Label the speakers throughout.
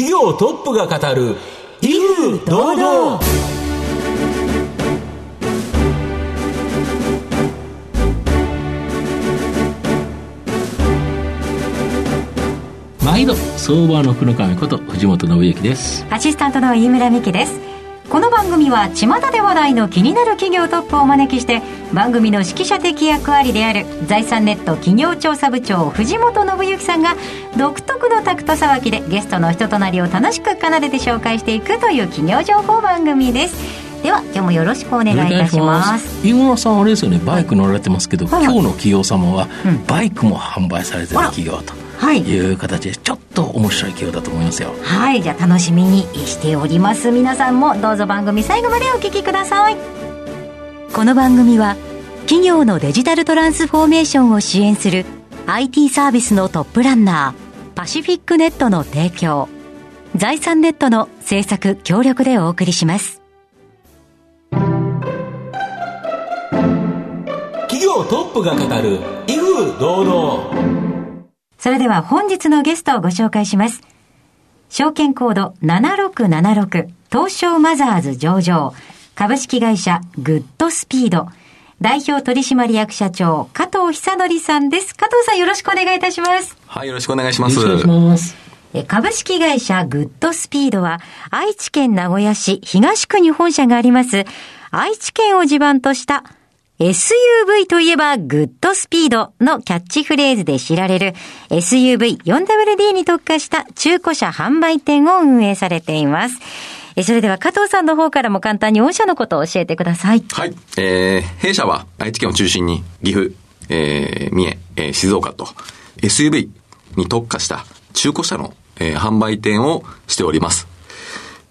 Speaker 1: 企業トップが語る威風堂々。
Speaker 2: 毎度相場の福の神こと藤本信之です。
Speaker 3: アシスタントの飯村美希ですこの番組は巷で話題の気になる企業トップをお招きして番組の指揮者的役割である財産ネット企業調査部長藤本信之さんが独特のタクトさばきでゲストの人となりを楽しく奏でて紹介していくという企業情報番組です。では今日もよろしくお願いいたします。
Speaker 2: 飯村さんあれです。よねバイク乗られてますけど、はい、今日の企業様は、うん、バイクも販売されてる企業と。はい、いう形でちょっと面白い企業だと思いますよ。
Speaker 3: はい。じゃあ楽しみにしております。皆さんもどうぞ番組最後までお聞きください。この番組は企業のデジタルトランスフォーメーションを支援する IT サービスのトップランナーパシフィックネットの提供財産ネットの制作協力でお送りします。
Speaker 1: 企業トップが語る威風堂々
Speaker 3: それでは本日のゲストをご紹介します。証券コード7676東証マザーズ上場株式会社グッドスピード代表取締役社長加藤久則さんです。加藤さんよろしくお願いいたします。
Speaker 4: はい、よろしくお願いします。よ
Speaker 2: ろしくお願いします。
Speaker 3: 株式会社グッドスピードは愛知県名古屋市東区に本社があります愛知県を地盤とした SUV といえばグッドスピードのキャッチフレーズで知られる SUV4WD に特化した中古車販売店を運営されています。それでは加藤さんの方からも簡単に御社のことを教えてください。
Speaker 4: はい。えー、弊社は愛知県を中心に岐阜、えー、三重、えー、静岡と SUV に特化した中古車の、えー、販売店をしております。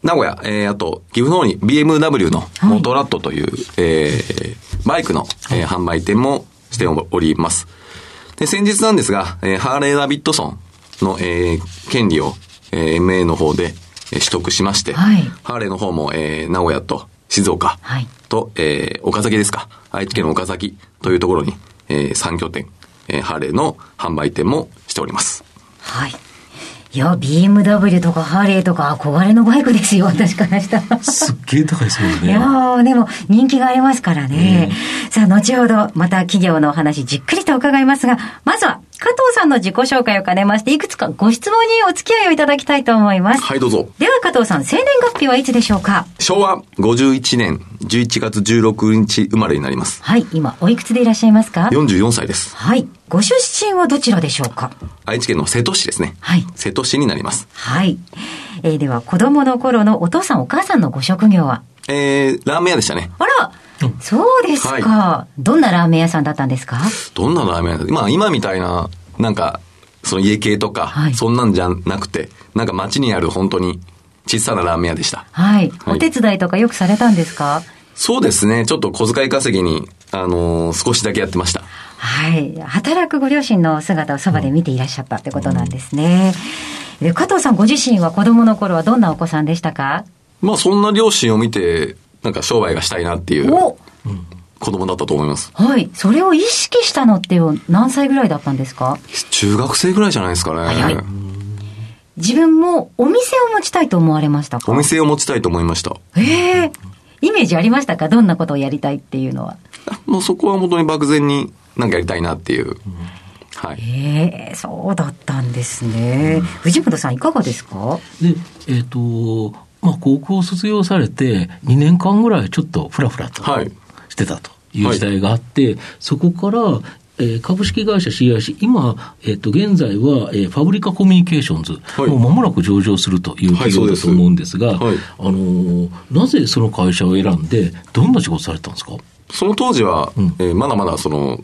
Speaker 4: 名古屋、えー、あと、岐阜の方に BMW のモトラットという、はい、えー、バイクの、えー、販売店もしております。で、先日なんですが、えー、ハーレー・ダビッドソンの、えー、権利を、えー、MA の方で、えー、取得しまして、はい、ハーレーの方も、えー、名古屋と静岡と、はい、えー、岡崎ですか、愛知県の岡崎というところに、えー、3拠点、えー、ハーレーの販売店もしております。
Speaker 3: はい。いや、BMW とかハーレーとか憧れのバイクですよ、私からしたら。
Speaker 2: すっげえ高いですもんね。
Speaker 3: いやでも人気がありますからね。さあ、後ほどまた企業のお話じっくりと伺いますが、まずは加藤さんの自己紹介を兼ねまして、いくつかご質問にお付き合いをいただきたいと思います。
Speaker 4: はい、どうぞ。
Speaker 3: では加藤さん、生年月日はいつでしょうか？
Speaker 4: 昭和51年11月16日生まれになります。
Speaker 3: はい、今、おいくつでいらっしゃいますか
Speaker 4: ?44 歳です。
Speaker 3: はい。ご出身はどちらでしょうか？
Speaker 4: 愛知県の瀬戸市ですね。はい。瀬戸市になります。
Speaker 3: はい。えー、では、子供の頃のお父さんお母さんのご職業は？
Speaker 4: えー、ラーメン屋でしたね。
Speaker 3: あらそうですか、はい、どんなラーメン屋さんだったんですか？
Speaker 4: どんなラーメン屋まあ今みたいな、なんか、その家系とか、はい、そんなんじゃなくて、なんか街にある本当に小さなラーメン屋でした。
Speaker 3: はい。はい、お手伝いとかよくされたんですか？
Speaker 4: そうですね。ちょっと小遣い稼ぎに、あのー、少しだけやってました。
Speaker 3: はい。働くご両親の姿をそばで見ていらっしゃったってことなんですね。うん、で加藤さんご自身は子供の頃はどんなお子さんでしたか？
Speaker 4: まあそんな両親を見て、なんか商売がしたいなっていう。お子供だったと思います。
Speaker 3: はい。それを意識したのって何歳ぐらいだったんですか？
Speaker 4: 中学生ぐらいじゃないですかね。早い。
Speaker 3: 自分もお店を持ちたいと思われましたか？
Speaker 4: お店を持ちたいと思いました。
Speaker 3: ええイメージありましたか？どんなことをやりたいっていうのは。
Speaker 4: もうそこは本当に漠然に何かやりたいなっていう。
Speaker 3: はい、ええー、そうだったんですね。うん、藤本さんいかがですか？
Speaker 2: で、えっ、ー、と、まあ、高校卒業されて2年間ぐらいちょっとふらふらとしてたという時代があって、はい、そこから、えー、株式会社 CIC、今、えっ、ー、と、現在は、えー、ファブリカコミュニケーションズ、はい、もう間もなく上場するという企業だと思うんですが、はい、あのー、なぜその会社を選んで、どんな仕事されたんですか？
Speaker 4: その当時は、うん、えー、まだまだその、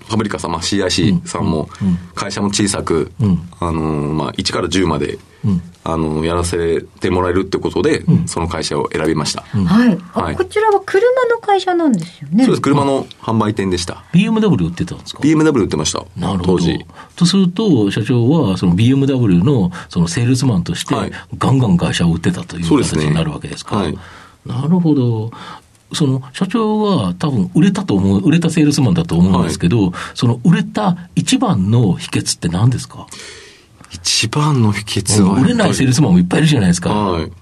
Speaker 4: ファブリカ様、CIC さん。も、会社も小さく、うん、あのー、まあ、1から10まであの、やらせてもらえるってことで、うん、その会社を選びました。
Speaker 3: はい。はい、こちらは車の会社なんですよね。
Speaker 4: そうです。車の販売店でした。
Speaker 2: BMW 売ってたんですか
Speaker 4: ?BMW 売ってました。
Speaker 2: なるほど。当時。とすると、社長は、その BMW の、そのセールスマンとして、ガンガン会社を売ってたという形になるわけですか？はい、なるほど。その社長は多分売れたと思う、売れたセールスマンだと思うんですけど、はい、その売れた一番の秘訣って何ですか？
Speaker 4: 一番の秘訣は。
Speaker 2: 売れないセールスマンもいっぱいいるじゃないですか。
Speaker 4: はい。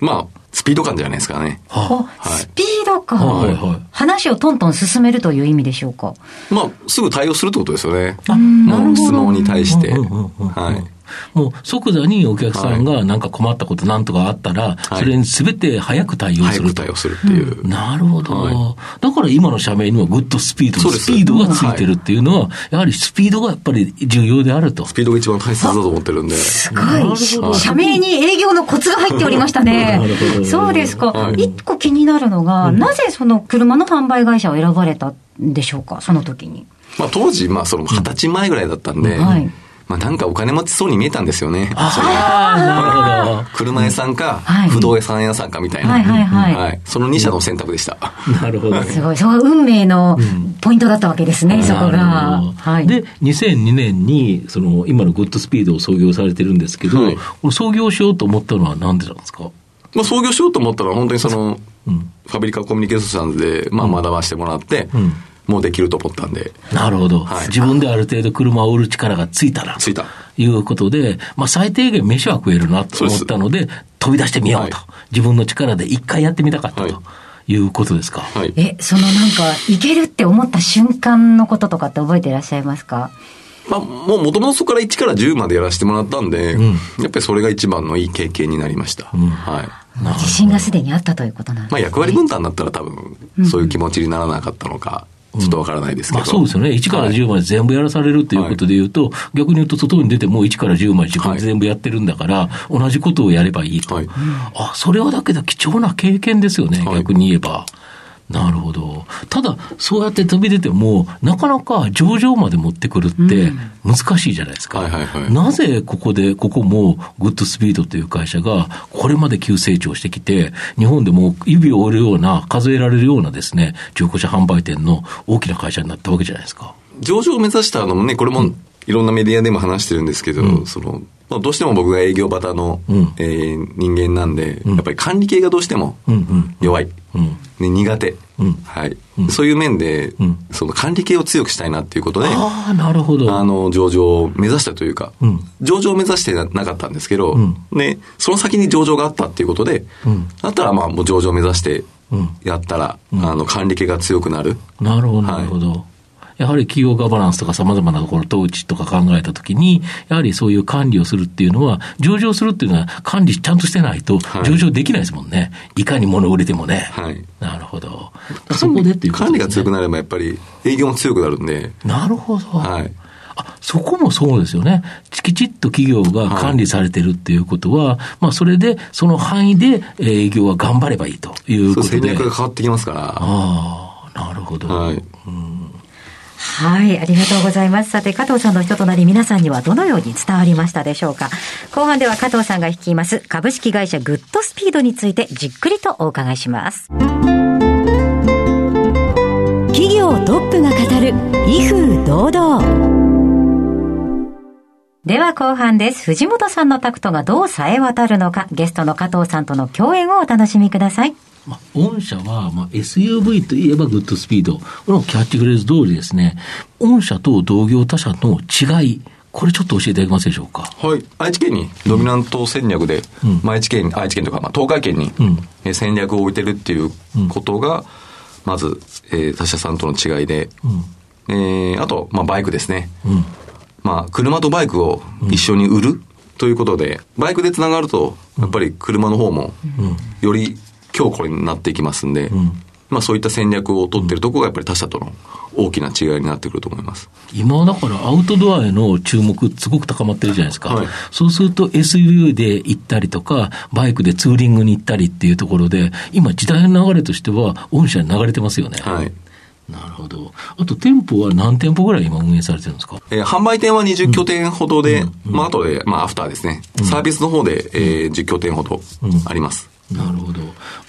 Speaker 4: まあ、スピード感じゃないですかね。
Speaker 3: あスピード感、
Speaker 2: はいはい
Speaker 3: 話をトントン進めるという意味でしょうか？
Speaker 4: まあ、すぐ対応するってことですよね。
Speaker 2: あ
Speaker 4: もう質問に対して。はい。
Speaker 2: もう即座にお客さんがなんか困ったことなんとかあったら、
Speaker 4: い
Speaker 2: それにすべて早く対応すると。
Speaker 4: 早く対応するっていう。
Speaker 2: なるほど、
Speaker 4: は
Speaker 2: だから今の社名にはグッドスピード、スピードがついてるっていうのは、やはりスピードがやっぱり重要であると。
Speaker 4: スピードが一番大切だと思ってるんで。
Speaker 3: すごい。
Speaker 2: ど
Speaker 3: 社名に営業のコツが入っておりましたねそうですか。
Speaker 4: はい
Speaker 3: 一個気になるのが、なぜその車の販売会社を選ばれたんでしょうか、その時に。
Speaker 4: まあ当時、まあその二十歳前ぐらいだったんで、
Speaker 3: はい
Speaker 4: まあなんかお金持ちそうに見えたんですよね。
Speaker 2: ああ、なるほど。
Speaker 4: 車屋さんか、
Speaker 3: はい
Speaker 4: 不動産屋さんかみたいな。
Speaker 3: はいはいはい
Speaker 4: その二社の選択でした。
Speaker 2: なるほど。
Speaker 3: すごい。そこが運命のポイントだったわけですね、そこが。はい。
Speaker 2: で、2002年に、その、今のグッドスピードを創業されてるんですけど、創業しようと思ったのはなんでなんですか？
Speaker 4: まあ創業しようと思ったら本当にその、
Speaker 2: うん
Speaker 4: ファブリカコミュニケーションで、まあ学ばしてもらって、
Speaker 2: ん
Speaker 4: もうできると思ったんで、
Speaker 2: なるほど、
Speaker 4: はい
Speaker 2: 自分である程度車を売る力がついたら。
Speaker 4: ついた。
Speaker 2: いうことで、まあ、最低限飯は食えるなと思ったので、飛び出してみようと。
Speaker 4: は
Speaker 2: 自分の力で一回やってみたかった
Speaker 4: はい
Speaker 2: ということですか？
Speaker 4: はい。
Speaker 3: え、そのなんか、いけるって思った瞬間のこととかって覚えていらっしゃいますか？
Speaker 4: まあ、もう元々そこから1から10までやらせてもらったんで、
Speaker 2: ん
Speaker 4: やっぱりそれが一番のいい経験になりました。はい。
Speaker 3: 自信がすでにあったということなんです
Speaker 4: まあ役割分担だったら多分、そういう気持ちにならなかったのか、ちょっとわからないですけど。
Speaker 2: まあそうですよね。1から10まで全部やらされるということで言うと、逆に言うと外に出てもう1から10まで自分で全部やってるんだから、同じことをやればいいと。
Speaker 4: はい
Speaker 2: あ、それはだけど貴重な経験ですよね、
Speaker 4: はい
Speaker 2: 逆に言えば。なるほど。ただ、そうやって飛び出ても、なかなか上場まで持ってくるって難しいじゃないですか。
Speaker 4: はいはいはい
Speaker 2: なぜここで、ここもグッドスピードという会社が、これまで急成長してきて、日本でも指を折るような、数えられるようなですね、中古車販売店の大きな会社になったわけじゃないですか。
Speaker 4: 上場を目指したのもね、これもいろんなメディアでも話してるんですけど、その、まあ、どうしても僕が営業型の、
Speaker 2: うん。
Speaker 4: えー人間なんで、やっぱり管理系がどうしても
Speaker 2: うんうん。
Speaker 4: 弱い。
Speaker 2: うん
Speaker 4: ね、苦手、
Speaker 2: うん。
Speaker 4: はい、
Speaker 2: うん。
Speaker 4: そういう面で、
Speaker 2: うん。
Speaker 4: その管理系を強くしたいなっていうことで、
Speaker 2: ああ、なるほど。
Speaker 4: あの、上場を目指したというか、
Speaker 2: うん。
Speaker 4: 上場を目指してなかったんですけど、
Speaker 2: うん。
Speaker 4: で、その先に上場があったっていうことで、
Speaker 2: うん。
Speaker 4: だったらまあもう上場を目指して
Speaker 2: うん。
Speaker 4: やったら、あの、管理系が強くなる。
Speaker 2: なるほど、
Speaker 4: はい。
Speaker 2: なるほど。やはり企業ガバナンスとか様々なところ、統治とか考えたときに、やはりそういう管理をするっていうのは、上場するっていうのは管理ちゃんとしてないと
Speaker 4: はい
Speaker 2: 上場できないですもんね。い、かに物を売れてもね。
Speaker 4: はい。
Speaker 2: なるほど。そこでっていうこと
Speaker 4: 管理が。強くなればやっぱり営業も強くなるんで、
Speaker 2: なるほど。
Speaker 4: はい。
Speaker 2: あ、そこもそうですよね。きちっと企業が管理されてるっていうことは、まあそれで、その範囲でえー営業は頑張ればいいという
Speaker 4: そう
Speaker 2: ことで。
Speaker 4: 戦略が変わってきますから、
Speaker 2: ああ、なるほど。
Speaker 4: はい。
Speaker 3: はい、ありがとうございます。さて、加藤さんの人となり皆さんにはどのように伝わりましたでしょうか？後半では加藤さんが率います株式会社グッドスピードについてじっくりとお伺いします。企業トップが語る威風堂々。では後半です。藤本さんのタクトがどう冴え渡るのか、ゲストの加藤さんとの共演をお楽しみください。
Speaker 2: まあ、御社は、まあ、SUV といえばグッドスピード。このキャッチフレーズ通りですね、御社と同業他社の違い、これちょっと教えていただけますでしょうか？
Speaker 4: はい。愛知県にドミナント戦略で、
Speaker 2: うん
Speaker 4: まあ愛知県、愛知県とか、まあ、東海県に、戦略を置いてるっていうことが、まず、えー他社さんとの違いで、えーあと、まあ、バイクですね。
Speaker 2: うん。
Speaker 4: まあ、車とバイクを一緒に売るということで、バイクでつながると、やっぱり車の方も、より強固になっていきますんで、
Speaker 2: ん
Speaker 4: まあそういった戦略を取ってるところがやっぱり他社との大きな違いになってくると思います。
Speaker 2: 今だからアウトドアへの注目すごく高まってるじゃないですか。
Speaker 4: はい
Speaker 2: そうすると SUV で行ったりとか、バイクでツーリングに行ったりっていうところで、今時代の流れとしては、御社に流れてますよね。
Speaker 4: はい。
Speaker 2: なるほど。あと店舗は何店舗ぐらい今運営されてるんですか？
Speaker 4: えー販売店は20拠点ほどで、まあ後で、まあアフターですね。サービスの方で、えー10拠点ほどあります。
Speaker 2: なるほど。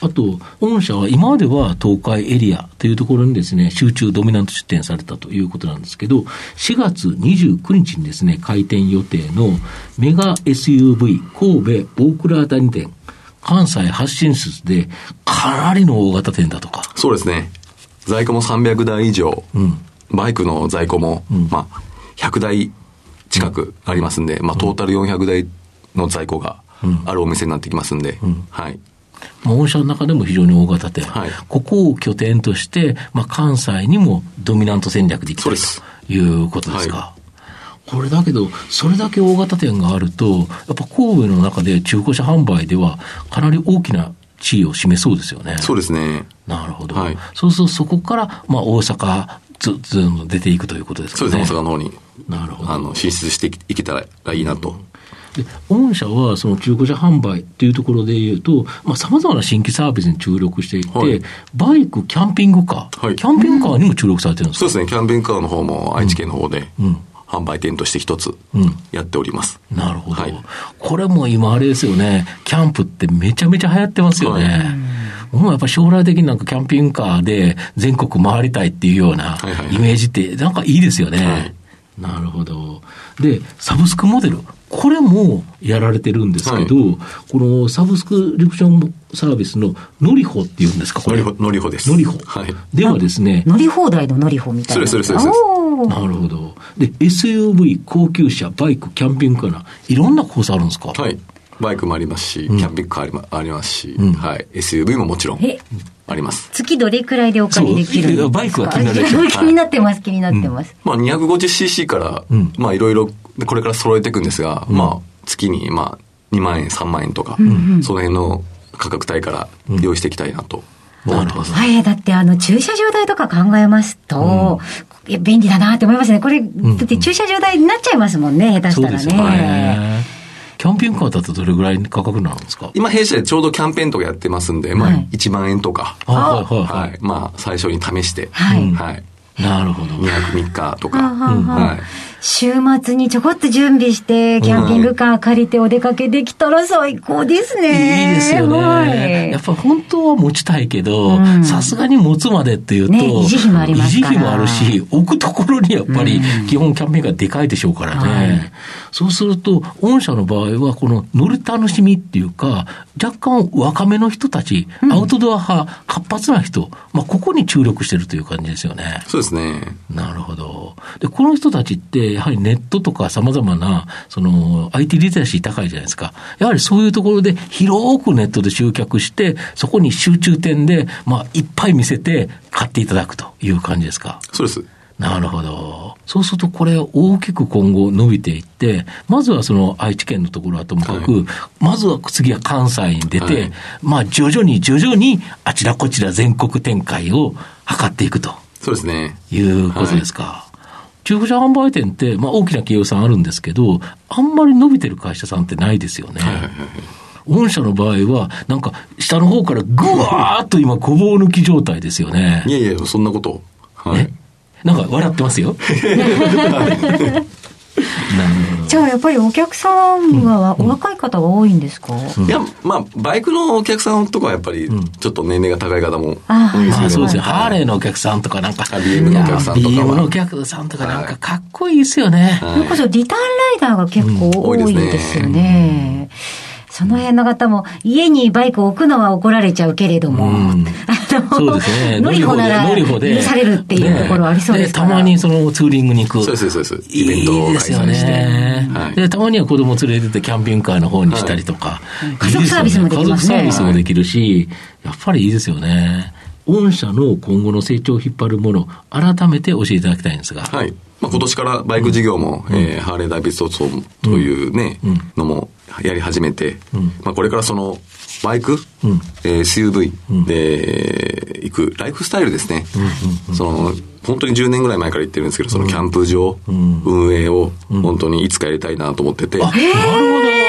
Speaker 2: あと、御社は今までは東海エリアというところにですね、集中ドミナント出店されたということなんですけど、4月29日にですね、開店予定のメガ SUV 神戸大倉谷店、関西発進出でかなりの大型店だとか。
Speaker 4: そうですね。在庫も300台以上、
Speaker 2: うん。
Speaker 4: バイクの在庫も、まあ、100台近くありますんで、まあトータル400台の在庫があるお店になってきますんで、はい。
Speaker 2: まあ、御社の中でも非常に大型店、
Speaker 4: はい
Speaker 2: ここを拠点として、まあ、関西にもドミナント戦略でいきたい
Speaker 4: そうです
Speaker 2: ということですか。
Speaker 4: は
Speaker 2: これだけど、それだけ大型店があると、やっぱ神戸の中で中古車販売では、かなり大きな地位を占めそうですよね。
Speaker 4: そうですね。
Speaker 2: なるほど。
Speaker 4: はい
Speaker 2: そうすると、そこから、まあ、大阪、ず、ず出ていくということですかね。
Speaker 4: そうですね、大阪の方に、
Speaker 2: なるほど
Speaker 4: あの、進出していけたらいいなと。
Speaker 2: で、御社はその中古車販売っていうところで言うと、まあ、様々な新規サービスに注力していて、
Speaker 4: はい。
Speaker 2: バイク、キャンピングカー、
Speaker 4: はい。
Speaker 2: キャンピングカーにも注力されてるんですか？
Speaker 4: そうですね、キャンピングカーの方も愛知県の方で、
Speaker 2: うん。
Speaker 4: 販売店として一つ
Speaker 2: うん。
Speaker 4: やっております。
Speaker 2: なるほど、
Speaker 4: はい。
Speaker 2: これも今あれですよね、キャンプってめちゃめちゃ流行ってますよね。もうやっぱ将来的になんかキャンピングカーで全国回りたいっていうような
Speaker 4: はいはい。
Speaker 2: イメージってなんかいいですよね。
Speaker 4: はい。
Speaker 2: なるほど。で、サブスクモデル。これもやられてるんですけど、このサブスクリプションサービスのノリホっていうんですか、これ。
Speaker 4: のりほ、のりほです。
Speaker 2: ノリホ。
Speaker 4: はい。
Speaker 2: ではですね、
Speaker 3: 乗り放題の乗り放みたいな。
Speaker 4: そうですそうですそうです
Speaker 2: なるほど。で、SUV、高級車、バイク、キャンピングカーな、いろんなコースあるんですか？
Speaker 4: はい。バイクもありますし、キャンピングカーありまありますし、
Speaker 2: ん
Speaker 4: はい。SUV ももちろん
Speaker 3: え？
Speaker 4: あります。
Speaker 3: 月どれくらいでお借りできるんですか
Speaker 2: バイクは気になるでしょ
Speaker 3: あ 気になってます、気になってます。
Speaker 4: まあ 250cc から、
Speaker 2: うん
Speaker 4: まあいろいろ、これから揃えていくんですが、まあ月にまあ2万円、3万円とか、その辺の価格帯から用意していきたいなと思ってます。
Speaker 3: はい、だってあの駐車場代とか考えますと、いや便利だなって思いますね。これ、だって駐車場代になっちゃいますもんね、下手したら
Speaker 2: そうですよ
Speaker 3: ね。
Speaker 2: ね。キャンピングカーだとどれぐらい価格になるんですか？
Speaker 4: 今弊社でちょうどキャンペーンとかやってますんで、まあ
Speaker 3: はい
Speaker 4: 1万円とか、
Speaker 2: あはいはいは
Speaker 4: はい。まあ最初に試して、
Speaker 3: はい
Speaker 4: はい。
Speaker 2: い。なるほど。
Speaker 4: 2泊3日とか、
Speaker 3: は
Speaker 4: い。
Speaker 3: 週末にちょこっと準備して、キャンピングカー借りてお出かけできたら最高ですね。
Speaker 2: いいですよ
Speaker 3: は
Speaker 2: ね。
Speaker 3: い
Speaker 2: やっぱ本当は持ちたいけど
Speaker 3: うん、
Speaker 2: さすがに持つまでっていうと、
Speaker 3: ね維持費もありますから
Speaker 2: 維持費もあるし、置くところにやっぱり基本キャンピングカーでかいでしょうからね。
Speaker 3: はい
Speaker 2: そうすると、御社の場合はこの乗る楽しみっていうか、若干若めの人たち、アウトドア派、活発な人、まあここに注力してるという感じですよね。
Speaker 4: そうですね。
Speaker 2: なるほど。で、この人たちって、やはりネットとか様々な、その、IT リテラシー高いじゃないですか。やはりそういうところで広くネットで集客して、そこに集中点で、まあ、いっぱい見せて買っていただくという感じですか。
Speaker 4: そうです。
Speaker 2: なるほど。そうすると、これ大きく今後伸びていって、まずはその愛知県のところはともかく、
Speaker 4: は
Speaker 2: まずは次は関西に出て、
Speaker 4: はい
Speaker 2: まあ、徐々に徐々にあちらこちら全国展開を図っていくと。
Speaker 4: そうですね。
Speaker 2: いうことですか。中古車販売店って、まあ、大きな企業さんあるんですけど、あんまり伸びてる会社さんってないですよね。御社の場合は、なんか、下の方からぐわーっと今、ごぼう抜き状態ですよね
Speaker 4: い。やいや、そんなこと。はい
Speaker 2: え？なんか笑ってますよ。なるほど。
Speaker 3: じゃあやっぱりお客さんはお若い方が多いんですか、
Speaker 4: いや、まあ、バイクのお客さんとかはやっぱり、ちょっと年齢が高い方も
Speaker 3: あ
Speaker 4: 多いんですけど、
Speaker 2: まあそうですよ。ハーレーのお客さんとかなんか、
Speaker 4: あ BM のお客さんとかは。
Speaker 2: BM のお客さんとかなんかかっこいいですよね。
Speaker 3: それこそリターンライダーが結構多いですよね。その辺の方も、家にバイクを置くのは怒られちゃうけれども、
Speaker 2: うん
Speaker 3: あの
Speaker 2: そうですね。
Speaker 3: 乗り放なら
Speaker 2: 乗り放で
Speaker 3: 許されるっていうところありそうですから。
Speaker 2: たまにそのツーリングに行く。
Speaker 4: そうです、そうです。
Speaker 2: い
Speaker 4: イベントを開
Speaker 2: いですよ
Speaker 4: 催して。
Speaker 2: ね、
Speaker 4: はい
Speaker 2: で、たまには子供連れてってキャンピングカーの方にしたりとか。
Speaker 3: 家族サービスもできますね
Speaker 2: 家族サービスもできるし、やっぱりいいですよね。御社の今後の成長を引っ張るもの、改めて教えていただきたいんですが。
Speaker 4: はい。まあ、今年からバイク事業も、えーハーレー・ダイビッドソンというね、のもやり始めて、まあ、これからその、バイク、
Speaker 2: うん。
Speaker 4: えー SUV で行くライフスタイルですね。その、本当に10年ぐらい前から言ってるんですけど、そのキャンプ場、運営を本当にいつかやりたいなと思ってて、
Speaker 2: あ、なるほど。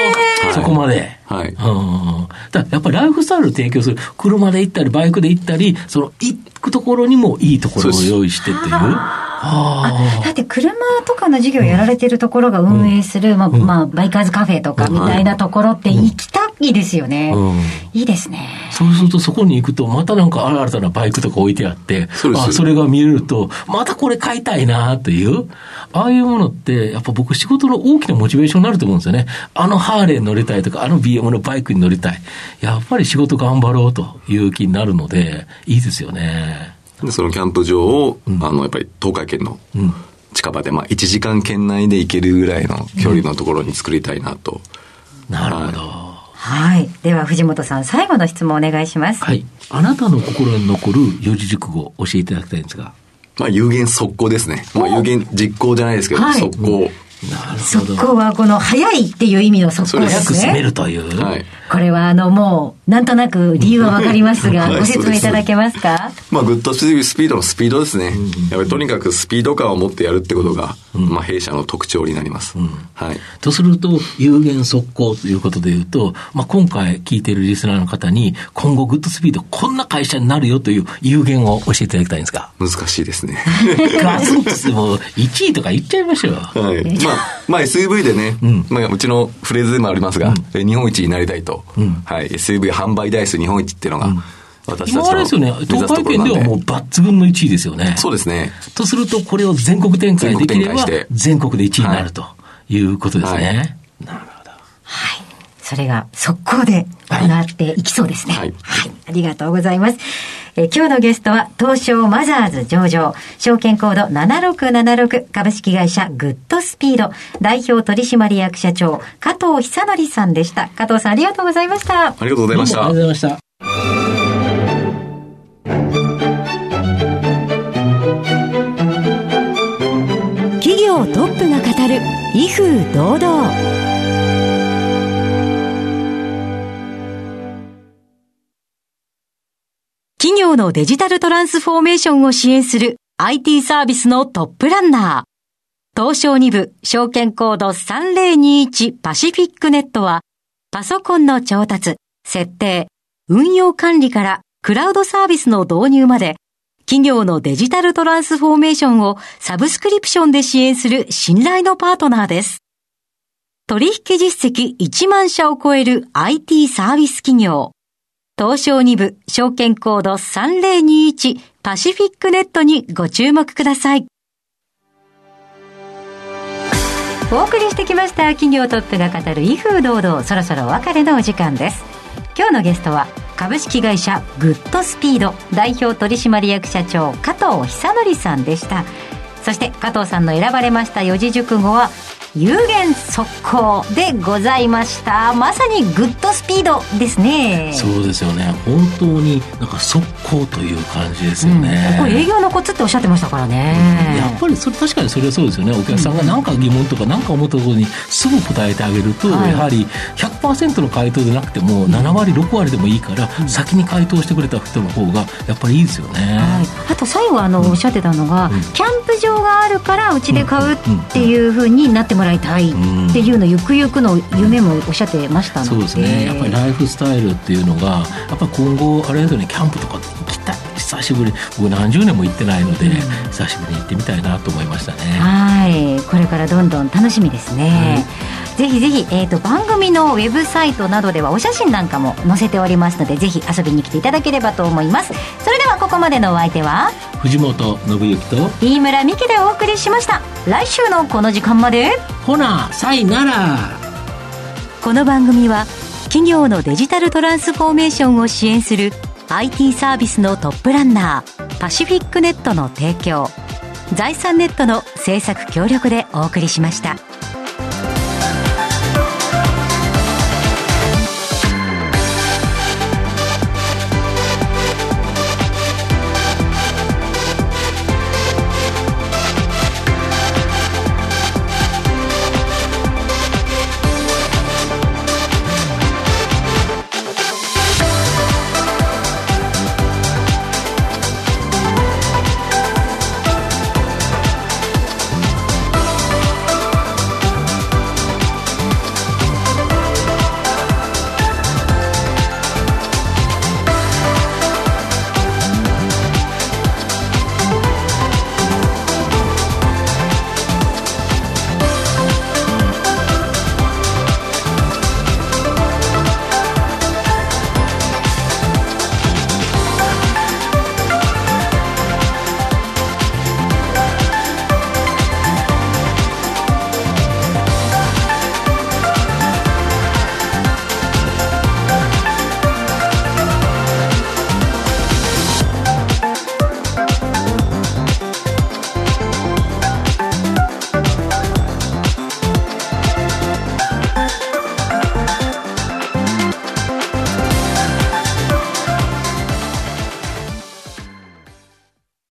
Speaker 2: そこまで。
Speaker 4: はい
Speaker 2: うんだやっぱりライフスタイルを提供する。車で行ったり、バイクで行ったり、その行くところにもいいところを用意してっていう。あ
Speaker 3: だって車とかの事業やられてるところが運営する、まあ、まあ、バイカーズカフェとかみたいなところって行きたいですよね。
Speaker 2: うん
Speaker 3: いいですね。
Speaker 2: そうするとそこに行くと、またなんか新たなバイクとか置いてあって、
Speaker 4: そ
Speaker 2: あそれが見れると、またこれ買いたいなっていう、ああいうものって、やっぱ僕仕事の大きなモチベーションになると思うんですよね。あのハーレーに乗りたいとか、あの BM のバイクに乗りたい。やっぱり仕事頑張ろうという気になるので、いいですよね。
Speaker 4: でそのキャンプ場を、あの、やっぱり東海圏の、
Speaker 2: うん。
Speaker 4: 近場で、まあ、1時間圏内で行けるぐらいの距離のところに作りたいなと。
Speaker 2: うん、なるほど。
Speaker 3: はい。では、藤本さん、最後の質問お願いします。
Speaker 2: はい。あなたの心に残る四字熟語を教えていただきたいんですが。
Speaker 4: まあ、有言速攻ですね。まあ、有言実行じゃないですけど、はい、速攻。
Speaker 3: 速攻はこの早いっていう意味の速攻ですね。
Speaker 2: 速く進めるという。はい。
Speaker 3: これはあのもう、なんとなく理由はわかりますが、ご説明いただけますか？
Speaker 4: まあ、グッドスピードのスピードですね。やっぱりとにかくスピード感を持ってやるってことが、まあ、弊社の特徴になります。はい。
Speaker 2: とすると、有限速攻ということでいうと、まあ、今回聞いているリスナーの方に、今後グッドスピードこんな会社になるよという有限を教えていただきたいんですか？
Speaker 4: 難しいですね。
Speaker 2: ガツンとしても1位とか言っちゃいましょう。
Speaker 4: はい。まあ、まあ、SUV でね、まあ、うちのフレーズでもありますが、日本一になりたいと。はい。SUV 販売台数日本一っていうのが、私たちの、
Speaker 2: ですよね、東海圏ではもう抜群の1位ですよね。
Speaker 4: そうですね。
Speaker 2: とすると、これを全国展開できれば、全国で1位になるということですね。はい、なるほど。
Speaker 3: はい。それが速攻で行っていきそうですね。はい。はい、ありがとうございます。え今日のゲストは、東証マザーズ上場、証券コード7676株式会社グッドスピード代表取締役社長、加藤久則さんでした。加藤さんありがとうございました。あ
Speaker 4: りがとうございました。
Speaker 2: ありがとうございました。
Speaker 3: 企業トップが語る威風堂々業のデジタルトランスフォーメーションを支援する IT サービスのトップランナー。東証2部証券コード3021パシフィックネットはパソコンの調達、設定、運用管理からクラウドサービスの導入まで企業のデジタルトランスフォーメーションをサブスクリプションで支援する信頼のパートナーです。取引実績1万社を超える IT サービス企業。東証2部証券コード3021パシフィックネットにご注目ください。お送りしてきました企業トップが語る威風堂々そろそろお別れのお時間です。今日のゲストは株式会社グッドスピード代表取締役社長加藤久則さんでした。そして加藤さんの選ばれました四字熟語は有限速攻でございました。まさにグッドスピードですね。
Speaker 2: そうですよね。本当になんか速攻という感じですよね、
Speaker 3: うん、ここ営業のコツっておっしゃってましたからね、
Speaker 2: うん、やっぱりそれ確かにそれはそうですよね。お客さんが何か疑問とか何か思ったことにすぐ答えてあげると、はい、やはり100%の回答でなくても7割6割でもいいから、先に回答してくれた人の方がやっぱりいいですよね、は
Speaker 3: い、あと最後あのおっしゃってたのが、キャンプ場があるからうちで買うっていうふうになってもらいたいっていうのゆくゆくの夢もおっしゃってましたので、
Speaker 2: そうですね。やっぱりライフスタイルっていうのがやっぱり今後あれですよねキャンプとか行きたい久しぶり僕何十年も行ってないので、うん、久しぶりに行ってみたいなと思いましたね。
Speaker 3: はい。これからどんどん楽しみですね、はいぜひぜひ、えーと、番組のウェブサイトなどではお写真なんかも載せておりますのでぜひ遊びに来ていただければと思います。それではここまでのお相手は
Speaker 2: 藤本信之と
Speaker 3: 飯村美希でお送りしました。来週のこの時間まで
Speaker 2: ほなさいなら。
Speaker 3: この番組は企業のデジタルトランスフォーメーションを支援する IT サービスのトップランナーパシフィックネットの提供財産ネットの制作協力でお送りしました。